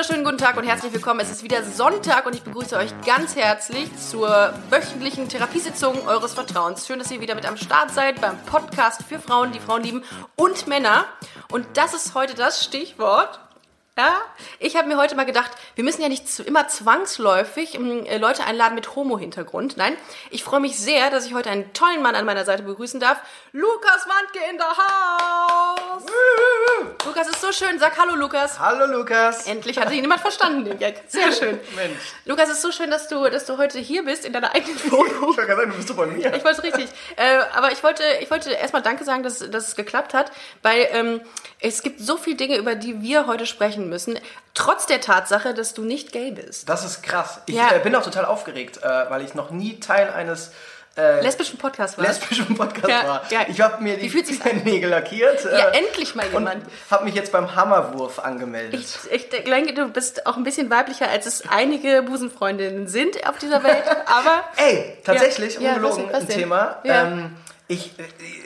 Wunderschönen guten Tag und herzlich willkommen. Es ist wieder Sonntag und ich begrüße euch ganz herzlich zur wöchentlichen Therapiesitzung eures Vertrauens. Schön, dass ihr wieder mit am Start seid beim Podcast für Frauen, die Frauen lieben und Männer. Und das ist heute das Stichwort. Ja, ich habe mir heute mal gedacht, wir müssen ja nicht immer zwangsläufig ähm, äh, Leute einladen mit Homo-Hintergrund. Nein, ich freue mich sehr, dass ich heute einen tollen Mann an meiner Seite begrüßen darf. Lukas Wandke in der Haus. Lukas ist so schön. Sag Hallo, Lukas. Hallo Lukas. Endlich hat ihn jemand verstanden, den Gag. Sehr schön. Mensch. Lukas, ist so schön, dass du, dass du heute hier bist, in deiner eigenen Wohnung. Ich wollte sagen, du bist bei mir. Ich wollte es richtig. Äh, aber ich wollte, ich wollte erstmal Danke sagen, dass, dass es geklappt hat, weil ähm, es gibt so viele Dinge, über die wir heute sprechen müssen, trotz der Tatsache, dass du nicht gay bist. Das ist krass. Ich Ja. äh, bin auch total aufgeregt, äh, weil ich noch nie Teil eines äh, Lesbischen Podcast war. lesbischen Podcasts Ja, war. ja. Ich habe mir die Nägel lackiert äh, ja, endlich mal und jemand. habe mich jetzt beim Hammerwurf angemeldet. Ich, ich denke, du bist auch ein bisschen weiblicher, als es einige Busenfreundinnen sind auf dieser Welt, aber Ey, tatsächlich, Ja, ja, ungelogen, was- was ein? Thema. Ja. Ähm, ich,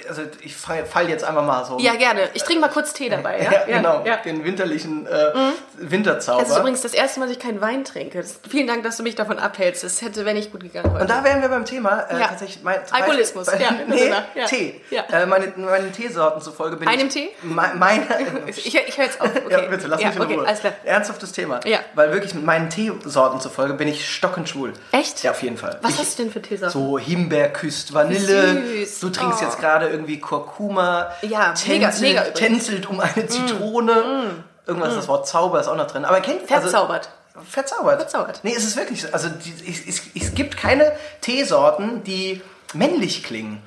also ich fall, jetzt einfach mal so. ja, gerne. Ich trinke mal kurz Tee dabei. Ja, Ja, genau, Ja. den winterlichen äh, Winterzauber. Das ist übrigens das erste Mal, dass ich keinen Wein trinke. Vielen Dank, dass du mich davon abhältst. Das hätte, wäre nicht gut gegangen heute. Und da wären wir beim Thema äh, Ja. tatsächlich mein, Alkoholismus, bei, ja. Nee, Ja. Tee. Ja. Äh, meine, meinen Teesorten zufolge bin Einem ich... Tee? Me, meine, ich ich höre jetzt auf. Okay. Ja, bitte, lass ja, mich in okay, Ruhe. Alles klar. Ernsthaftes Thema. Ja. Weil wirklich mit meinen Teesorten zufolge bin ich stockend Echt? Ja, auf jeden Fall. Was ich, hast du denn für Teesorten? So Himbeerküsst, Vanille. Süß. Trinkst Oh. jetzt gerade irgendwie Kurkuma. Ja, mega, tänzelt, mega. Mm. tänzelt um eine Zitrone. Irgendwas, das Wort Zauber ist auch noch drin. Aber kennt Verzaubert. Also, verzaubert. Verzaubert. Nee, es ist wirklich so. Also die, es, es, es gibt keine Teesorten, die männlich klingen.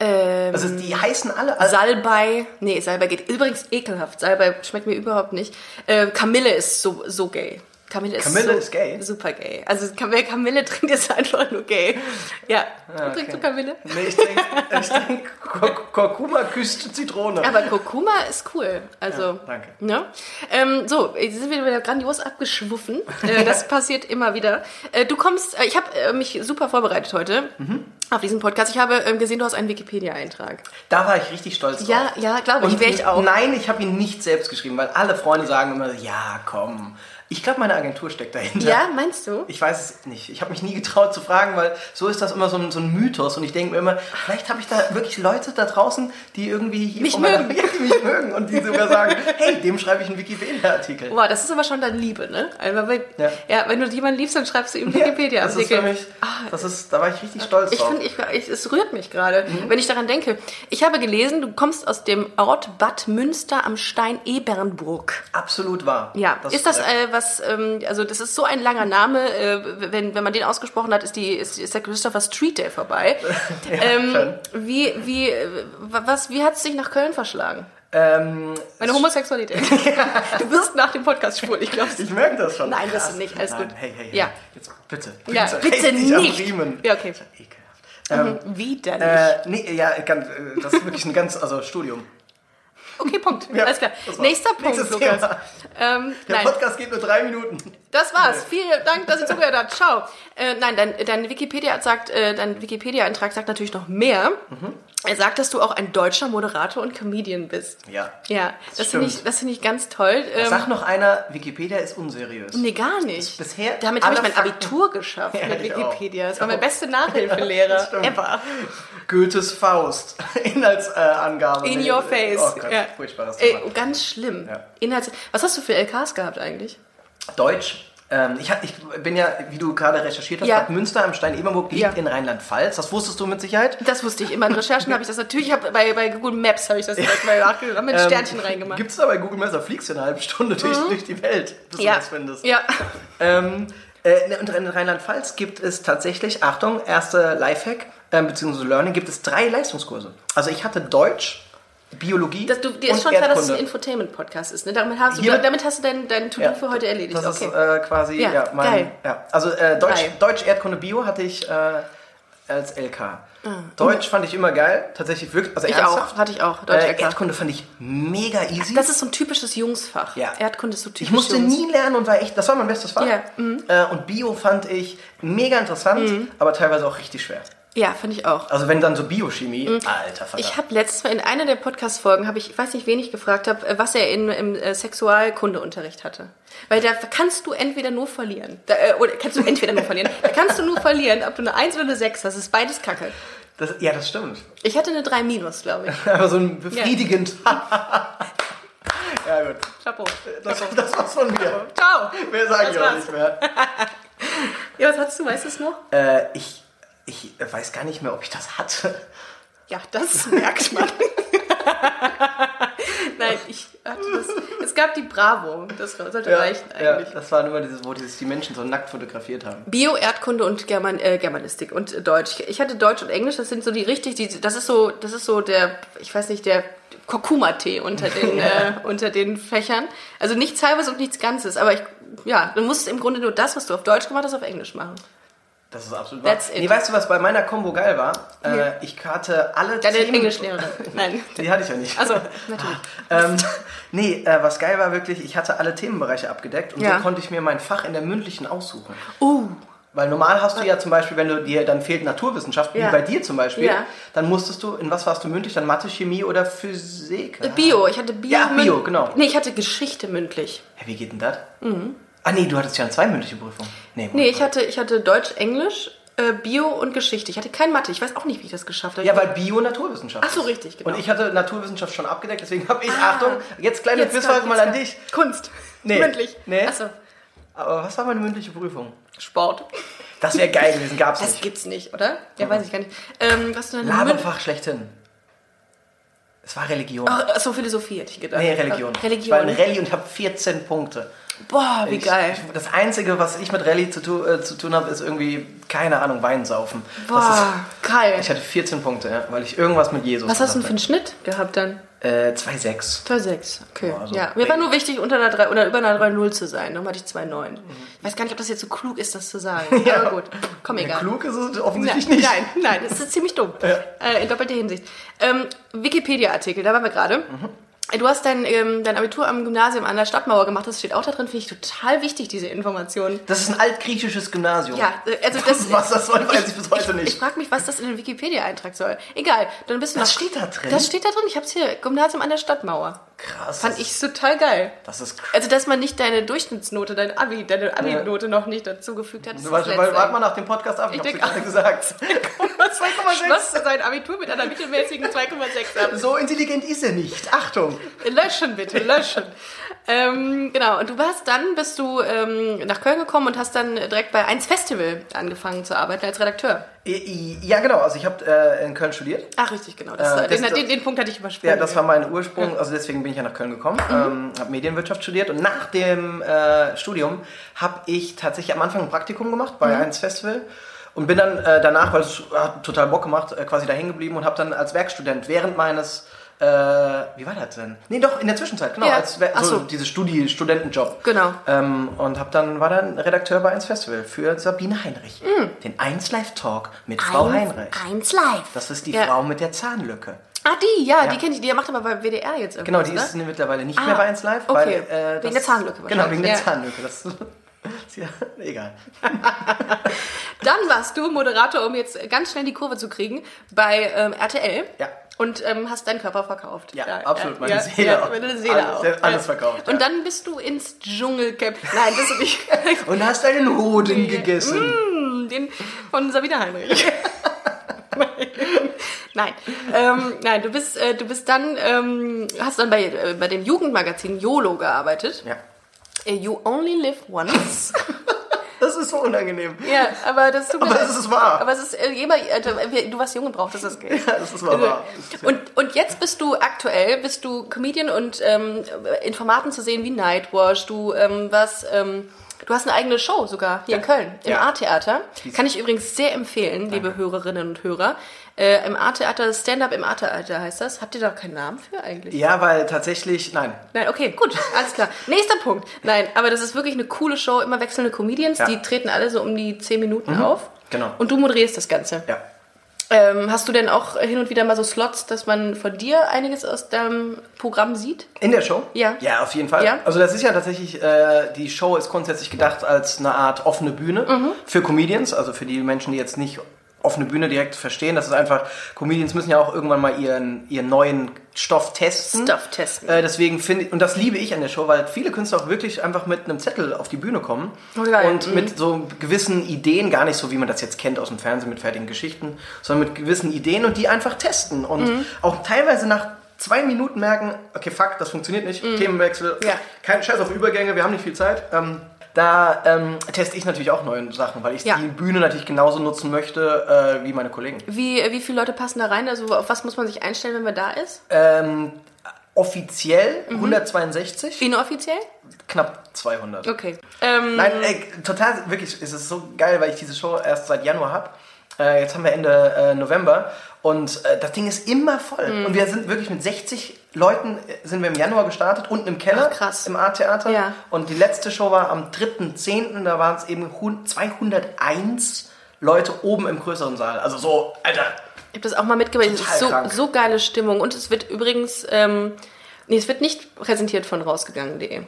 Ähm, Also die heißen alle. Also, Salbei. Nee, Salbei geht übrigens ekelhaft. Salbei schmeckt mir überhaupt nicht. Äh, Kamille ist so, so gay. Kamille ist, Kamille so ist gay? Super gay. Also wer Kamille trinkt, ist einfach nur gay. Ja. Ah, Trinkst du okay. Kamille? nee, ich trinke ich trink Kur- Kurkuma küsst Zitrone. Aber Kurkuma ist cool. Also, Ja, danke. Ne? Ähm, so, jetzt sind wir wieder grandios abgeschwuffen. Äh, das passiert immer wieder. Äh, du kommst, äh, ich habe mich super vorbereitet heute Mhm. auf diesen Podcast. Ich habe ähm, gesehen, du hast einen Wikipedia-Eintrag. Da war ich richtig stolz drauf. Ja, ja, glaube ich. Wäre ich auch. Nein, ich habe ihn nicht selbst geschrieben, weil alle Freunde sagen immer, ja, komm. Ich glaube, meine Agentur steckt dahinter. Ja, meinst du? Ich weiß es nicht. Ich habe mich nie getraut zu fragen, weil so ist das immer so ein, so ein Mythos. Und ich denke mir immer, vielleicht habe ich da wirklich Leute da draußen, die irgendwie hier Mich mögen. Mich mögen und die sogar sagen, hey, dem schreibe ich einen Wikipedia-Artikel. Boah, das ist aber schon dann Liebe, ne? Also, wenn, ja. Ja. wenn du jemanden liebst, dann schreibst du ihm Ja, Wikipedia-Artikel. Das ist für mich, das ist, da war ich richtig stolz Ah. Ich drauf. finde, ich, ich, es rührt mich gerade, Mhm. wenn ich daran denke. Ich habe gelesen, du kommst aus dem Ort Bad Münster am Stein Ebernburg. Absolut wahr. Ja, ist, das äh, was, ähm, also das ist so ein langer Name, äh, wenn, wenn man den ausgesprochen hat, ist, die, ist, ist der Christopher Street Day vorbei. ähm, schön. wie, wie, was, wie hat es dich nach Köln verschlagen? Ähm, Meine Homosexualität. du wirst nach dem Podcast schwul, ich glaube ich merke das schon. Nein, wirst du nicht, alles Nein, gut. Hey, hey, hey. Ja. Jetzt bitte. Ja, Bitte, nicht. Ja, okay. Ekelhaft. Widerlich. Äh, nee, ja, äh, das ist wirklich ein ganz, also Studium. Okay, Punkt. Ja, Alles klar. Nächster Punkt, Lukas. Ähm, Der nein, Podcast geht nur drei Minuten. Das war's. Vielen Dank, dass ihr zugehört habt. Ciao. Äh, nein, dein, dein Wikipedia sagt, äh, dein Wikipedia-Eintrag sagt natürlich noch mehr. Mhm. Er sagt, dass du auch ein deutscher Moderator und Comedian bist. Ja. Ja, das finde ich, das finde ich ganz toll. Ähm, Sag noch einer, Wikipedia ist unseriös. nee, gar nicht. bisher Damit habe ich mein Fakten- Abitur geschafft Ja, mit. Wikipedia. Das war mein beste Nachhilfelehrer stimmt. ever. Goethes Faust. Inhaltsangabe. In your face. Oh Gott, ja. furchtbares Thema. ganz schlimm. Ja. Inhalts Was hast du für LKs gehabt eigentlich? Deutsch. Ähm, ich, ich bin ja, wie du gerade recherchiert hast, Ja. Bad Münster am Stein-Eberburg liegt Ja. in Rheinland-Pfalz. Das wusstest du mit Sicherheit. Das wusste ich. immer. In Recherchen habe ich das natürlich, ich hab, bei, bei Google Maps habe ich das direkt mal nachgedacht, mit Sternchen reingemacht. Gibt es da bei Google Maps, da fliegst du eine halbe Stunde durch, durch die Welt, bis ja. du das findest. ja. Ähm, äh, und in Rheinland-Pfalz gibt es tatsächlich, Achtung, erste Lifehack, ähm, beziehungsweise Learning, gibt es drei Leistungskurse. Also ich hatte Deutsch, Biologie Das, du, dir ist schon klar, dass es ein Erdkunde. Infotainment-Podcast ist. Ne? Damit, hast du, Hier- damit hast du dein, dein To-Do Ja. für heute erledigt. Das okay. ist äh, quasi, Ja, ja, mein, geil. ja. Also äh, Deutsch, Geil. Deutsch, Erdkunde, Bio hatte ich äh, als LK. Deutsch fand ich immer geil, tatsächlich wirklich. Also Ah. Ich ernsthaft. auch, hatte ich auch. Deutsch Äh. Erdkunde fand ich mega easy. Das ist so ein typisches Jungsfach. Ja. Erdkunde ist so typisch ich musste Jungs. nie lernen und war echt, das war mein bestes Fach. Ja, mhm. Äh, und Bio fand ich mega interessant, aber teilweise auch richtig schwer. Ja, fand ich auch. Also wenn dann so Biochemie, alter Vater. Mhm. Ich habe letztes Mal in einer der Podcast-Folgen, habe ich, ich weiß nicht, wen ich gefragt habe, was er in, im äh, Sexualkundeunterricht hatte. Weil da kannst du entweder nur verlieren. Da, äh, oder kannst du entweder nur verlieren. Da kannst du nur verlieren, ob du eine 1 oder eine 6 hast. Das ist beides Kacke. das, ja, das stimmt. Ich hatte eine 3 minus, glaube ich. Aber so ein befriedigend. ja, gut. Chapeau. Das, das war's von mir. Ciao. Mehr sage ich auch nicht mehr. Ja, was hast du? Weißt du es noch? Äh, ich, ich weiß gar nicht mehr, ob ich das hatte. Ja, das merkt man. Nein, ich hatte das. Es gab die Bravo. Das sollte reichen ja, eigentlich. das waren immer dieses, wo dieses, die Menschen so nackt fotografiert haben. Bio, Erdkunde und German, äh, Germanistik und äh, Deutsch. Ich hatte Deutsch und Englisch, das sind so die richtig, die, das ist so, das ist so der, ich weiß nicht, der Kurkuma-Tee unter den, äh, unter den Fächern. Also nichts halbes und nichts Ganzes, aber ich, ja, du musst im Grunde nur das, was du auf Deutsch gemacht hast, auf Englisch machen. Das ist absolut wahr. That's it. Nee, weißt du, was bei meiner Combo geil war? Ja. Äh, ich hatte alle Deine Themen- Englischlehrerin. Nein. Die hatte ich ja nicht. Also, natürlich. ähm, nee, äh, was geil war wirklich, ich hatte alle Themenbereiche abgedeckt und Ja. so konnte ich mir mein Fach in der mündlichen aussuchen. Uh, Weil normal hast du ja zum Beispiel, wenn du dir dann fehlt Naturwissenschaft, Ja. wie bei dir zum Beispiel, Ja. dann musstest du, in was warst du mündlich? Dann Mathe, Chemie oder Physik? Bio, ich hatte Bio. Ja, Bio, genau. Nee, ich hatte Geschichte mündlich. Ja, wie geht denn das? Ah nee, du hattest ja zwei mündliche Prüfungen. Nee, Nee, ich hatte, ich hatte Deutsch, Englisch, äh, Bio und Geschichte. Ich hatte kein Mathe. Ich weiß auch nicht, wie ich das geschafft habe. Ja, weil Bio Naturwissenschaft. Ach so, richtig, genau. Und ich hatte Naturwissenschaft schon abgedeckt, deswegen habe ich, Ah. Achtung, jetzt kleine Quizfrage mal an dich. Kunst. Nee. Mündlich. Nee. Achso. Aber was war meine mündliche Prüfung? Sport. Das wäre geil gewesen, gab's Das nicht. gibt's nicht, oder? Ja, weiß ich gar nicht. Ähm, was denn? Laberfach schlechthin. Es war Religion. Ach, so Philosophie hätte ich gedacht. nee, Religion. Ach, Ich war Religion. in Rallye und habe 14 Punkte. Boah, wie Ich- geil. Ich, das Einzige, was ich mit Rallye zu, tu, äh, zu tun habe, ist irgendwie, keine Ahnung, Weinsaufen. Das Boah, geil. ist, ich hatte 14 Punkte, ja, weil ich irgendwas mit Jesus Was hast du denn für einen Schnitt gehabt dann? Äh, 2,6. 2,6. Okay. Also, ja. Mir war nur wichtig, unter einer 3 oder über einer 3,0 zu sein. Darum hatte ich 2,9. Ich weiß gar nicht, ob das jetzt so klug ist, das zu sagen. Aber gut. Komm, egal. Klug ist es Nein, offensichtlich nicht. nein, nein, das ist ziemlich dumm. Äh, in doppelter Hinsicht. Ähm, Wikipedia-Artikel, da waren wir gerade. Mhm. Du hast dein, ähm, dein Abitur am Gymnasium an der Stadtmauer gemacht, das steht auch da drin, finde ich total wichtig, diese Information. Das ist ein altgriechisches Gymnasium. Ja, äh, also das. Was das soll, weiß ich bis heute Ich nicht. frage mich, was das in den Wikipedia-Eintrag soll. Egal, dann bist du Was nach- steht da drin? Das steht da drin, ich hab's hier, Gymnasium an der Stadtmauer. Krass. Fand das ich total geil. Das ist krass. Also, dass man nicht deine Durchschnittsnote, deine Abi, deine Abi-Note noch nicht dazugefügt hat, das Warte, warte, warte mal nach dem Podcast ab. Ich, Ich hab's gerade gesagt. Schloss sein Abitur mit einer mittelmäßigen 2,6 ab. So intelligent ist er nicht. Achtung. Löschen bitte, löschen. ähm, genau, und du warst dann, bist du ähm, nach Köln gekommen und hast dann direkt bei 1 Festival angefangen zu arbeiten als Redakteur. Ja, genau. Also ich habe äh, in Köln studiert. Ach, richtig, genau. Das, Äh, den, das- den, den Punkt hatte ich übersprungen. Ja, das war mein Ursprung. Also deswegen bin ich ja nach Köln gekommen. Ähm, habe Medienwirtschaft studiert und nach dem äh, Studium habe ich tatsächlich am Anfang ein Praktikum gemacht bei 1 Festival. Und bin dann äh, danach, weil es hat total Bock gemacht, äh, quasi da hängen geblieben und habe dann als Werkstudent während meines, äh, wie war das denn? Nee, doch, in der Zwischenzeit, genau, Ja. als Ach so, so. diese Studi Studentenjob. Genau. Ähm, und hab dann, war dann Redakteur bei 1 Festival für Sabine Heinrich. Mm. Den 1 Live Talk mit Frau Heinrich. Eins live. Das ist die Ja. Frau mit der Zahnlücke. Ah, die, ja, Ja. die kenne ich. Die macht aber bei WDR jetzt Genau, die ist ne? mittlerweile nicht Ah, mehr bei 1 Live, okay. weil äh, Wegen der Zahnlücke Genau, wegen der. Zahnlücke. Das ja egal. Dann warst du Moderator, um jetzt ganz schnell die Kurve zu kriegen, bei ähm, RTL. Ja. Und ähm, hast deinen Körper verkauft. Ja, absolut, meine Seele ja, auch. Meine Seele Alles- auch. alles ja. verkauft, Und ja. dann bist du ins Dschungelcamp. Nein, bist du nicht. Und hast einen Hoden gegessen. Mm, Den von Sabine Heinrich. nein, ähm, nein, du bist, äh, du bist dann, ähm, hast dann bei, äh, bei dem Jugendmagazin YOLO gearbeitet. Ja. Äh, You only live once. Das ist so unangenehm. ja, aber das tut mir Aber es ist wahr. Aber es ist äh, jemand, äh, du- du warst jung und brauchtest das Geld. Ja, das ist wahr. wahr. Und, und jetzt bist du aktuell, bist du Comedian und ähm, in Formaten zu sehen wie Nightwash, du ähm, was, ähm, du hast eine eigene Show sogar hier in Köln, im Ja. A-Theater. Kann ich übrigens sehr empfehlen, liebe Hörerinnen und Hörer. Äh, Im A-Theater, Stand-up im A-Theater heißt das. Habt ihr da keinen Namen für eigentlich? Ja, weil tatsächlich, nein. Nein, okay, gut, alles klar. Nächster Punkt. Nein, aber das ist wirklich eine coole Show, immer wechselnde Comedians, Ja. die treten alle so um die 10 Minuten auf. genau. Und du moderierst das Ganze. Ja. Ähm, hast du denn auch hin und wieder mal so Slots, dass man von dir einiges aus deinem Programm sieht? In der Show? Ja. Ja, auf jeden Fall. Ja? Also das ist ja tatsächlich, äh, die Show ist grundsätzlich gedacht als eine Art offene Bühne Mhm. für Comedians, also für die Menschen, die jetzt nicht offene Bühne direkt verstehen. Das ist einfach, Comedians müssen ja auch irgendwann mal ihren, ihren neuen Stoff testen. Stuff testen. Äh, deswegen finde ich, und das liebe ich an der Show, weil viele Künstler auch wirklich einfach mit einem Zettel auf die Bühne kommen Oh, und mit so gewissen Ideen, gar nicht so wie man das jetzt kennt aus dem Fernsehen mit fertigen Geschichten, sondern mit gewissen Ideen und die einfach testen und Mhm. auch teilweise nach zwei Minuten merken, okay, fuck, das funktioniert nicht, Themenwechsel, Mhm. Ja. kein Scheiß auf Übergänge, wir haben nicht viel Zeit. Ähm, da ähm, teste ich natürlich auch neue Sachen, weil ich Ja. die Bühne natürlich genauso nutzen möchte äh, wie meine Kollegen. Wie, wie viele Leute passen da rein? Also auf was muss man sich einstellen, wenn man da ist? Ähm, offiziell Mhm. 162, Inoffiziell? knapp 200. Okay. Ähm, Nein, ey, total, wirklich, es ist so geil, weil ich diese Show erst seit Januar habe. Äh, jetzt haben wir Ende äh, November und äh, das Ding ist immer voll. Mhm. Und wir sind wirklich mit 60 Leuten äh, sind wir im Januar gestartet, unten im Keller, Ach, krass. im Art-Theater. Ja. Und die letzte Show war am 3.10., da waren es eben hun- 201 Leute oben im größeren Saal. Also so, Alter, Ich habe das auch mal mitgebracht. Es ist so, so geile Stimmung. Und es wird übrigens, ähm, nee, es wird nicht präsentiert von rausgegangen.de.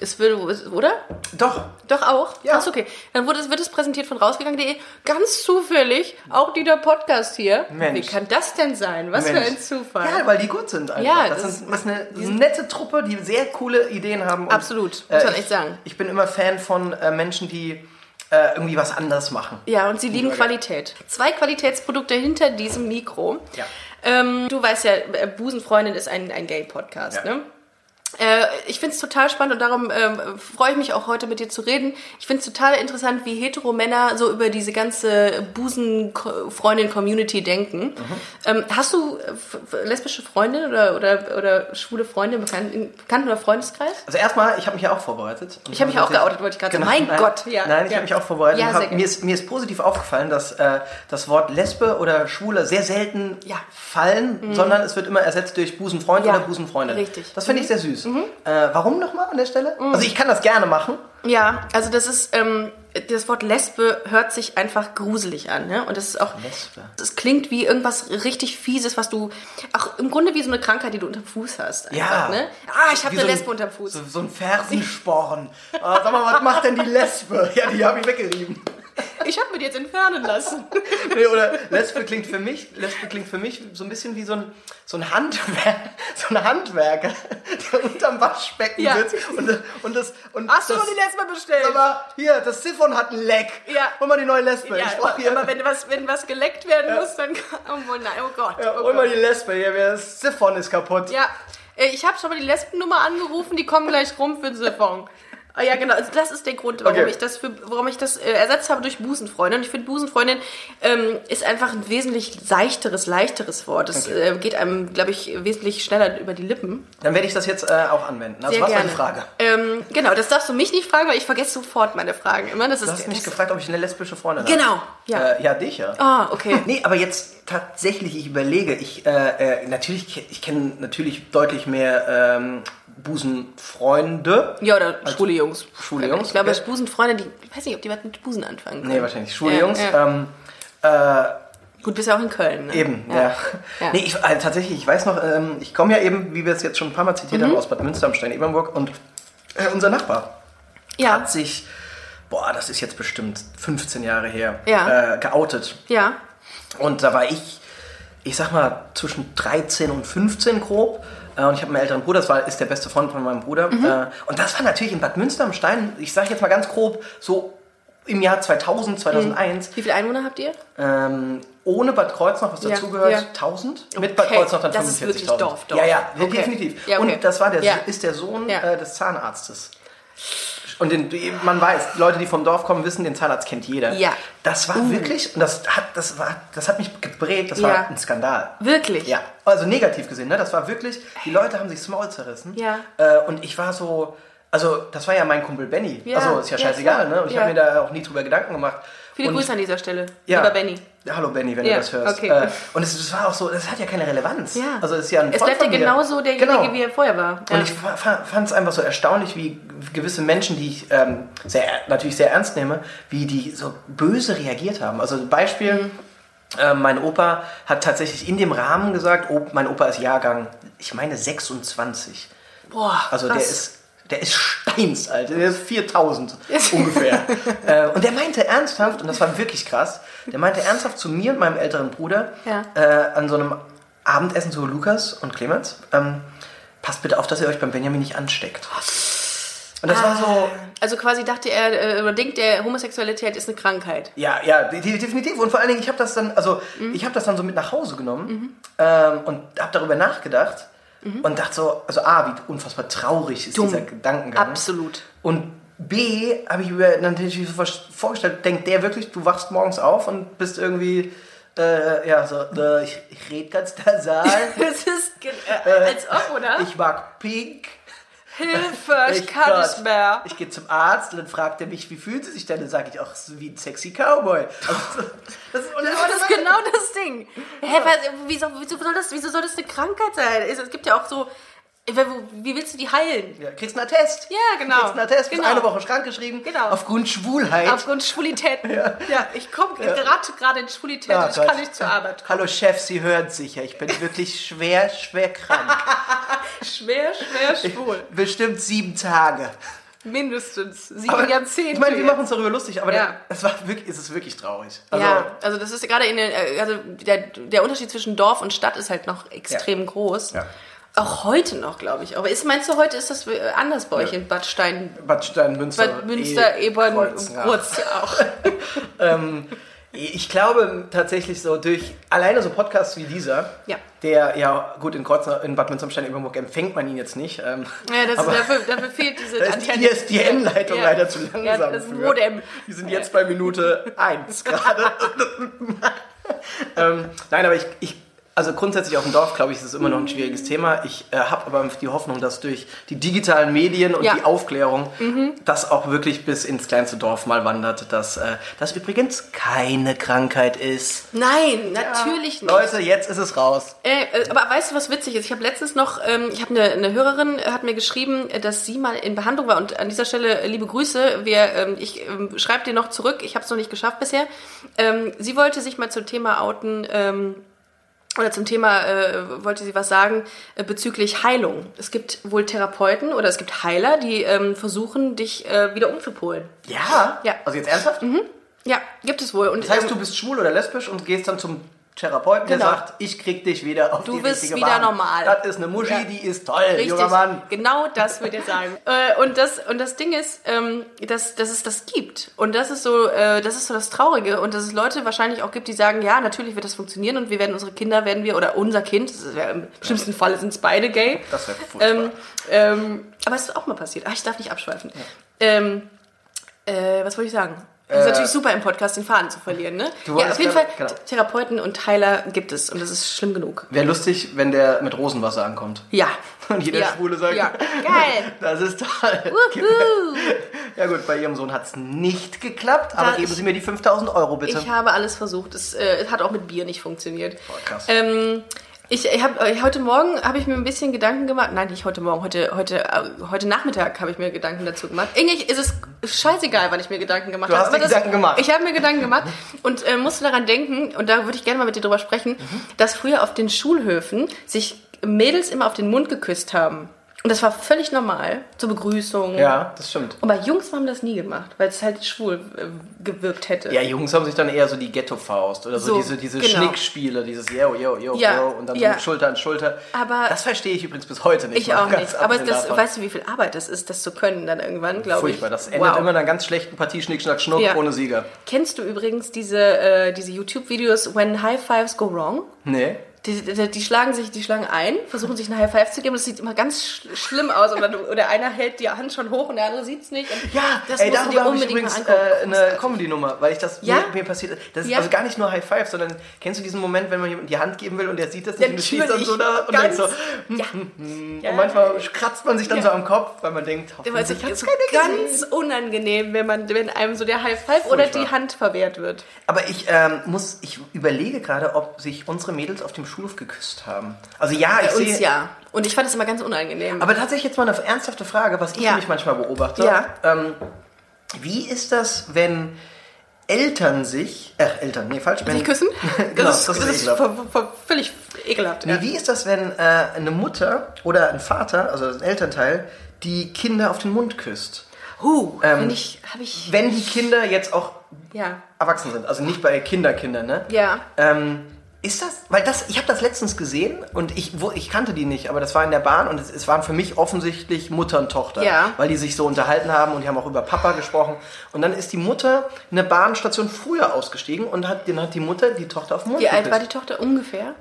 Es wird, oder? doch, Doch auch? Ja. Ach, okay. Dann wurde wird es präsentiert von rausgegangen.de. Ganz zufällig, auch dieser Podcast hier. Mensch. Wie kann das denn sein? Was für Mensch. ein Zufall. Ja, weil die gut sind einfach. Ja, das, das ist, das ist eine nette Truppe, die sehr coole Ideen haben. Und, Absolut, muss man ich, echt sagen. Ich bin immer Fan von äh, Menschen, die äh, irgendwie was anderes machen. Ja, und sie lieben. Qualität. Zwei Qualitätsprodukte hinter diesem Mikro. Ja. Ähm, du weißt ja, äh, Busenfreundin ist ein, ein Gay-Podcast, Ja. ne? Äh, ich finde es total spannend und darum ähm, freue ich mich auch heute mit dir zu reden. Ich finde es total interessant, wie Hetero-Männer so über diese ganze Busen-Freundin-Community denken. Ähm, hast du äh, lesbische Freundin oder, oder, oder schwule Freunde im Bekannten, Bekannten- oder Freundeskreis? Also erstmal, ich habe mich ja auch vorbereitet. Ich habe mich auch tatsächlich- geoutet, wollte ich gerade sagen. Mein nein, Gott, ja. Nein, ich ja. habe mich auch vorbereitet. Ja, hab, mir, ist, mir ist positiv aufgefallen, dass äh, das Wort Lesbe oder Schwule sehr selten Ja. fallen, sondern es wird immer ersetzt durch Busenfreund oder Busenfreundin. richtig. Das finde ich sehr süß. Äh, warum nochmal an der Stelle? Mhm. Also ich kann das gerne machen. Ja, also das ist, ähm, das Wort Lesbe hört sich einfach gruselig an, ne? Und das ist auch, Lesbe. das klingt wie irgendwas richtig Fieses, was du, auch im Grunde wie so eine Krankheit, die du unterm Fuß hast. Einfach, Ja. Ne? Ah, ich habe eine so ein- Lesbe unterm Fuß. So, so ein Fersensporn. Ah, sag mal, was macht denn die Lesbe? Ja, die habe ich weggerieben. Ich habe mir jetzt entfernen lassen. Nee, oder Lesbe klingt für mich, Lesbe klingt für mich so ein bisschen wie so ein, so ein, Handwer so ein Handwerker, der unterm Waschbecken Ja. sitzt und, und das und Hast du das, noch die Lesbe bestellt? Mal, hier, das Siphon hat ein Leck. Ja. Hol mal die neue Lesbe. ja, ich brauch hier, aber wenn was, wenn was geleckt werden muss, dann, oh nein, oh Gott. ja, oh hol mal Gott. die Lesbe hier, das Siphon ist kaputt. Ja, äh, ich habe schon mal die Lesbennummer angerufen, die kommen gleich rum für den Siphon. Ah, ja, genau. Also das ist der Grund, warum Okay. ich das, für, warum ich das äh, ersetzt habe durch Busenfreundin. Und ich finde, Busenfreundin ähm, ist einfach ein wesentlich seichteres, leichteres Wort. Es Okay. äh, geht einem, glaube ich, wesentlich schneller über die Lippen. Dann werde ich das jetzt äh, auch anwenden. Also Sehr was war gerne. die Frage? Ähm, genau, das darfst du mich nicht fragen, weil ich vergesse sofort meine Fragen immer. Das ist Du hast mich das, gefragt, ob ich eine lesbische Freundin habe. Genau, ja. Äh, ja, dich ja. Ah, okay. Nee, aber jetzt tatsächlich, ich überlege, ich, äh, äh, natürlich, ich kenne natürlich deutlich mehr ähm, Busenfreunde. Ja, oder schwule Jungs. Schwule Jungs, Ich glaube, okay. Busenfreundin, die, ich weiß nicht, ob die was mit Busen anfangen können. Nee, wahrscheinlich schwule Ja, Jungs. ja. Ähm, äh, Gut, bist ja auch in Köln. Ne? eben, ja. Ja. Nee, ich, äh, tatsächlich, ich weiß noch, ähm, ich komme ja eben, wie wir es jetzt schon ein paar Mal zitiert Mhm. haben, aus Bad Münster am Stein-Ebernburg und äh, unser Nachbar Ja. hat sich, boah, das ist jetzt bestimmt 15 Jahre her, Ja. äh, geoutet. Ja. Und da war ich, ich sag mal, zwischen 13 und 15 grob. Äh, Und ich habe einen älteren Bruder, das war, ist der beste Freund von meinem Bruder. Mhm. Äh, Und das war natürlich in Bad Münster am Stein, ich sage jetzt mal ganz grob, so im Jahr 2000, 2001. Wie viele Einwohner habt ihr? Ähm, ohne Bad Kreuznach, was dazugehört, ja. 1000. Mit Bad Okay, Kreuznach dann das ist 45.000. wirklich Dorf, Dorf. Ja, ja, Okay. definitiv. Ja, okay. Und das war der, ist der Sohn äh, des Zahnarztes. Und den, man weiß, Leute, die vom Dorf kommen, wissen, den Zahnarzt kennt jeder. Ja. Das war wirklich, und das hat, das, war, das hat mich geprägt, das Ja. war ein Skandal. Wirklich? Ja, also negativ gesehen, ne? Das war wirklich, die Leute haben sich das Maul zerrissen. Ja. Äh, und ich war so, also das war ja mein Kumpel Benny. Ja, Also ist ja ja, scheißegal, klar. ne? Und ich Ja. habe mir da auch nie drüber Gedanken gemacht. Viele und, Grüße an dieser Stelle. ja. Lieber Benny. Hallo Benny, wenn Ja, du das hörst. okay. Äh, und es, es war auch so, das hat ja keine Relevanz. Ja. Also es ist ja ein Es bleibt ja genauso derjenige, Genau. wie er vorher war. Ja. Und ich fand es einfach so erstaunlich, wie gewisse Menschen, die ich ähm, sehr, natürlich sehr ernst nehme, wie die so böse reagiert haben. Also Beispiel, Mhm. Äh, mein Opa hat tatsächlich in dem Rahmen gesagt, oh, mein Opa ist Jahrgang, ich meine 26. Boah, Also krass. der ist, der ist steinsalt, der ist 4000 ungefähr. äh, und der meinte ernsthaft, und das war wirklich krass, der meinte ernsthaft zu mir und meinem älteren Bruder Ja. äh, an so einem Abendessen zu Lukas und Clemens, ähm, passt bitte auf, dass ihr euch beim Benjamin nicht ansteckt. Und das war so, Also quasi dachte er, äh, oder denkt er, Homosexualität ist eine Krankheit. Ja, ja, de- de- definitiv. Und vor allen Dingen, ich habe das dann, also Mhm. ich habe das dann so mit nach Hause genommen ähm, und habe darüber nachgedacht und dachte so, also A, wie unfassbar traurig ist Mhm. Dumm. dieser Gedankengang. Absolut. Und B, habe ich mir natürlich so vorgestellt, denkt der wirklich, du wachst morgens auf und bist irgendwie, äh, ja, so, äh, ich, ich rede ganz nasal, Das ist ge- äh, als ob, oder? ich mag Pink. Hilfe, ich, kann Gott, nicht mehr. Ich gehe zum Arzt und dann fragt er mich, wie fühlt sie sich denn? Dann sage ich, so wie ein sexy Cowboy. Also, das, Aber das ist genau das Ding. Hä, wieso, wieso, soll das, wieso soll das eine Krankheit sein? Es gibt ja auch so, wie willst du die heilen? Ja, kriegst einen Attest. Ja, genau. Kriegst einen Attest, Genau. eine Woche krank geschrieben. Genau. Aufgrund Schwulheit. Aufgrund Schwulität. Ja, ich komme gerade gerade in Schwulität Ja, und ich Gott. kann nicht zur Arbeit. Hallo Chef, Sie hören sicher. Ich bin wirklich schwer, schwer krank. Schwer, schwer schwul. Bestimmt sieben Tage. Mindestens sieben Jahrzehnte. Ich meine, wir machen uns darüber lustig, aber Ja. es war wirklich, es ist wirklich traurig. Also, ja, also das ist gerade in den, äh, also der, der Unterschied zwischen Dorf und Stadt ist halt noch extrem groß. Ja. Auch heute noch, glaube ich. Aber ist, meinst du, heute ist das anders bei euch in Bad Stein, Bad Stein, Münster, Bad Münster, eh, Ebern. Kurz auch? Ich glaube tatsächlich so durch alleine so Podcasts wie dieser, Ja. der ja gut in Kreuznach, in Bad Münsterstein Überburg empfängt man ihn jetzt nicht. Ähm, Ja, das, aber dafür, dafür fehlt diese da ist die ISDN-Leitung Ja. leider zu langsam Ja, das für. Modem. Die sind jetzt bei Minute 1 gerade. ähm, nein, aber ich, ich, also grundsätzlich auf dem Dorf, glaube ich, ist es immer noch ein schwieriges Thema. Ich äh, habe aber die Hoffnung, dass durch die digitalen Medien und Ja. Mhm. die Aufklärung das auch wirklich bis ins kleinste Dorf mal wandert, dass äh, das übrigens keine Krankheit ist. Nein, natürlich nicht. Leute, jetzt ist es raus. Äh, äh, aber weißt du, was witzig ist? Ich habe letztens noch, ähm, ich habe eine, eine Hörerin, äh, hat mir geschrieben, äh, dass sie mal in Behandlung war. Und an dieser Stelle liebe Grüße. Wir, ähm, ich ähm, schreibe dir noch zurück. Ich habe es noch nicht geschafft bisher. Ähm, sie wollte sich mal zum Thema outen. Oder zum Thema äh, wollte sie was sagen äh, bezüglich Heilung. Es gibt wohl Therapeuten oder es gibt Heiler, die ähm, versuchen, dich äh, wieder umzupolen. Ja? Ja. Also jetzt ernsthaft? Ja, gibt es wohl. Und Das heißt, ähm, du bist schwul oder lesbisch und gehst dann zum Therapeuten, der Genau. sagt, ich krieg dich wieder auf Du die bist richtige wieder Bahn. normal. Das ist eine Muschi, Ja. die ist toll, Richtig, junger Mann. genau das würde ich sagen. äh, und, das, und das Ding ist, ähm, dass, dass es das gibt. Und das ist, so, äh, das ist so das Traurige. Und dass es Leute wahrscheinlich auch gibt, die sagen, ja, natürlich wird das funktionieren und wir werden unsere Kinder, werden wir, oder unser Kind, das ist, ja, im schlimmsten Fall sind es beide gay. Das wäre. Ähm, ähm, aber es ist auch mal passiert. Ach, ich darf nicht abschweifen. Ähm, äh, was wollte ich sagen? Das ist natürlich super im Podcast, den Faden zu verlieren, ne? Du Ja, auf jeden Fall, genau. Therapeuten und Heiler gibt es und das ist schlimm genug. Wäre lustig, wenn der mit Rosenwasser ankommt. Ja. Und jeder ja. Schwule sagt, Ja. Geil. das ist toll. Wuhu. Ja gut, bei ihrem Sohn hat es nicht geklappt, aber Da geben Sie mir die 5000 Euro bitte. Ich habe alles versucht. Es äh, hat auch mit Bier nicht funktioniert. Boah, krass. Ähm, ich, ich hab, äh, heute Morgen habe ich mir ein bisschen Gedanken gemacht. Nein, nicht heute Morgen. Heute, heute, äh, heute Nachmittag habe ich mir Gedanken dazu gemacht. Eigentlich ist es scheißegal, wann ich mir Gedanken gemacht Du habe. hast dir Aber Gedanken gemacht. Ich habe mir Gedanken gemacht und äh, musste daran denken, und da würde ich gerne mal mit dir drüber sprechen, Mhm. dass früher auf den Schulhöfen sich Mädels immer auf den Mund geküsst haben. Und das war völlig normal, zur Begrüßung. ja, das stimmt. Und bei Jungs haben das nie gemacht, weil es halt schwul äh, gewirkt hätte. Ja, Jungs haben sich dann eher so die Ghetto-Faust oder so, So, diese, diese genau. Schnickspiele, dieses yo, yo, yo, Ja, yo und dann ja. so Schulter an Schulter. Aber- das verstehe ich übrigens bis heute nicht. Ich auch nicht. Aber das, weißt du, wie viel Arbeit das ist, das zu können dann irgendwann, glaube ich. Furchtbar, das endet Wow. immer in einer ganz schlechten Partie Schnick, Schnack, Schnuck Ja. ohne Sieger. Kennst du übrigens diese, äh, diese YouTube-Videos When High Fives Go Wrong? Nee. Die, die, die schlagen sich, die schlagen ein, versuchen sich eine High Five zu geben. Das sieht immer ganz sch schlimm aus. Oder, oder einer hält die Hand schon hoch und der andere sieht's nicht. Und Ja, das ey, dir darüber habe ich unbedingt übrigens äh, eine. Comedy-Nummer, weil ich das Ja? mir, mir passiert ist. Das ist Ja. also gar nicht nur High Five, sondern kennst du diesen Moment, wenn man jemandem die Hand geben will und der sieht das nicht und du stehst dann Natürlich. so da und Ganz- denkst so, ja. Ja. und manchmal kratzt man sich dann so am Kopf, weil man denkt, es hoffentlich ist hat's ganz, keiner gesehen. unangenehm, wenn, man, wenn einem so der High Five oder Furchtbar. die Hand verwehrt wird. Aber ich ähm, muss, ich überlege gerade, ob sich unsere Mädels auf dem Schulhof geküsst haben. Also ja, ich sehe. ja. Und ich fand es immer ganz unangenehm. Aber tatsächlich jetzt mal eine ernsthafte Frage, was ich Ja. nämlich manchmal beobachte. Ja. Ähm, wie ist das, wenn Eltern sich, äh, Eltern, nee, falsch. Wenn, Sich küssen? genau, das ist, das ist das ist ekelhaft. völlig ekelhaft. Nee, ja. wie ist das, wenn äh, eine Mutter oder ein Vater, also ein Elternteil, die Kinder auf den Mund küsst? Huh, Ähm, wenn ich, habe ich, Wenn die Kinder jetzt auch ja, erwachsen sind, also nicht bei Kinderkindern, ne? ja. Ähm, ist das, weil das, ich habe das letztens gesehen und ich, wo, ich kannte die nicht, aber das war in der Bahn und es, es waren für mich offensichtlich Mutter und Tochter, Ja. weil die sich so unterhalten haben und die haben auch über Papa gesprochen. Und dann ist die Mutter eine Bahnstation früher ausgestiegen und hat, dann hat die Mutter die Tochter auf den Mund Wie alt war die. Tochter ungefähr?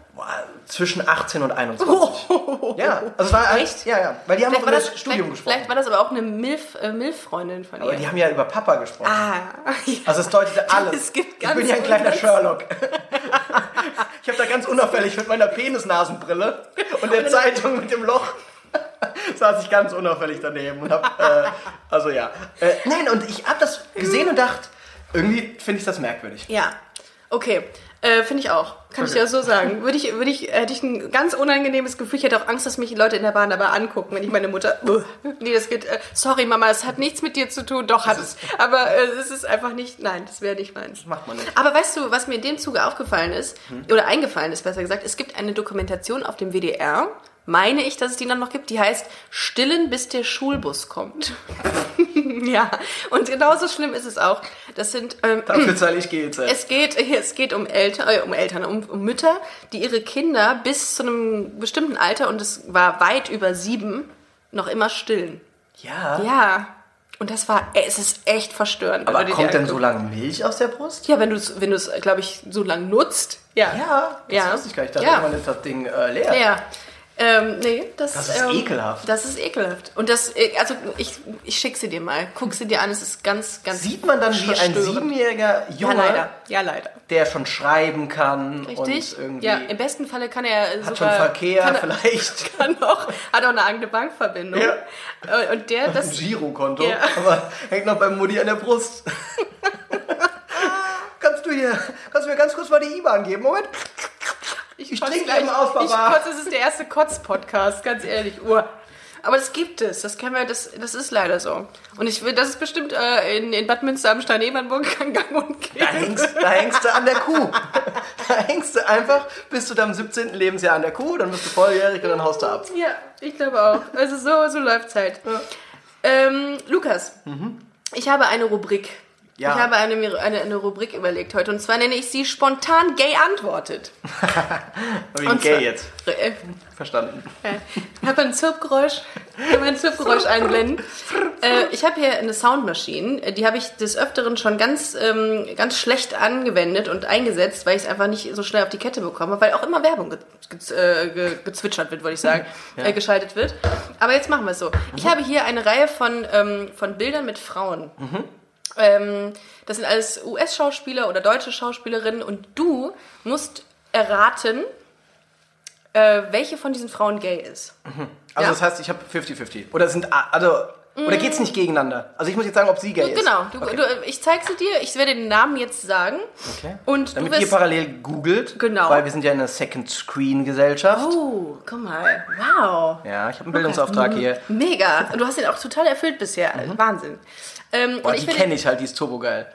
Zwischen 18 und 21. Ja, also war Echt? Ja, ja, weil die haben auch Vielleicht über das das, Studium vielleicht, gesprochen. vielleicht war das aber auch eine Milf, äh, Milf-Freundin von aber ihr. die haben ja über Papa gesprochen. ah, ja. Also es deutete alles. Es gibt ich ganz bin ja ein kleiner Sherlock. ich habe da ganz unauffällig mit meiner Penisnasenbrille und der Zeitung mit dem Loch saß ich ganz unauffällig daneben und hab, äh, also ja. Äh, nein, und ich habe das gesehen und dachte, irgendwie finde ich das merkwürdig. Ja, okay. Äh, Finde ich auch. Kann ich dir auch so sagen. Würde ich, würde ich, hätte ich ein ganz unangenehmes Gefühl. Ich hätte auch Angst, dass mich die Leute in der Bahn dabei angucken, wenn ich meine Mutter. Nee, das geht. Äh, sorry, Mama, das hat nichts mit dir zu tun. Doch, hat es. Aber äh, es ist einfach nicht. Nein, das wäre nicht meins. macht man nicht. Aber weißt du, was mir in dem Zuge aufgefallen ist, oder eingefallen ist, besser gesagt, es gibt eine Dokumentation auf dem WDR, meine ich, dass es die dann noch gibt, die heißt Stillen, bis der Schulbus kommt. ja, und genauso schlimm ist es auch. Das sind ähm, Dafür zahle ich GEZ. es geht, es geht um Eltern, äh, um Eltern, um, um Mütter, die ihre Kinder bis zu einem bestimmten Alter, und es war weit über sieben, noch immer stillen. ja, Ja. Und das war, ey, es ist echt verstörend. aber kommt denn so lange Milch aus der Brust? Ja, wenn du es, wenn du es, glaube ich, so lange nutzt. Ja. Ja, das Ja. wusste ich gar nicht. Ich dachte, Ja. irgendwann ist das Ding äh, leer. Ja. Ähm, nee, das, Das ist ähm, ekelhaft. Das ist ekelhaft. Und das, äh, also ich, ich schick sie dir mal. Guck sie dir an, es ist ganz, ganz Sieht man dann wie ein siebenjähriger Ja, Junge, leider. Ja, leider. der schon schreiben kann Richtig? und irgendwie Ja, im besten Falle kann er hat sogar... schon Verkehr kann vielleicht. Kann auch, hat auch eine eigene Bankverbindung. Ja. Äh, Und der, ein das... Girokonto, Ja. aber hängt noch beim Mutti an der Brust. kannst du hier, kannst du mir ganz kurz mal die IBAN geben? Moment. Ich kotze trinke gleich- eben aus, Ich Papa. kotze, das ist der erste Kotz-Podcast, ganz ehrlich. Uhr. Aber das gibt es, das kennen wir, das, das ist leider so. Und ich will, das ist bestimmt äh, in, in Bad Münster am Stein-Ebernburg gang und Da gäbe. hängst, da hängst du an der Kuh. Da hängst du einfach bis zu deinem 17. Lebensjahr an der Kuh, dann bist du volljährig und dann haust du ab. Ja, ich glaube auch. Also so, so läuft's halt. Ähm, Lukas, ich habe eine Rubrik. Ja. Ich habe eine, eine, eine Rubrik überlegt heute. Und zwar nenne ich sie spontan gay antwortet. Wegen gay zwar- jetzt. Äh, Verstanden. Ich habe ein Zirpgeräusch. Können wir ein Zirpgeräusch einblenden? Äh, ich habe hier eine Soundmaschine. Die habe ich des Öfteren schon ganz, ähm, ganz schlecht angewendet und eingesetzt, weil ich es einfach nicht so schnell auf die Kette bekomme, weil auch immer Werbung ge ge äh, ge gezwitschert wird, würde ich sagen, äh, geschaltet wird. Aber jetzt machen wir es so. Ich habe hier eine Reihe von, ähm, von Bildern mit Frauen. Ähm, das sind alles US-Schauspieler oder deutsche Schauspielerinnen und du musst erraten, äh, welche von diesen Frauen gay ist. Also Ja. das heißt, ich habe 50-50. Oder sind, also, oder geht's nicht gegeneinander? Also ich muss jetzt sagen, ob sie gay ist. Genau, du, Okay. du, ich zeige sie dir, ich werde den Namen jetzt sagen. Okay. Und Damit du ihr wirst. parallel googelt. Genau. Weil wir sind ja in einer Second-Screen-Gesellschaft. Oh, guck mal. Wow. Ja, ich habe einen Bildungsauftrag hier. Mega. Und du hast den auch total erfüllt bisher. Wahnsinn. Ähm. Boah, und die ich will, kenne ich halt, die ist turbogeil.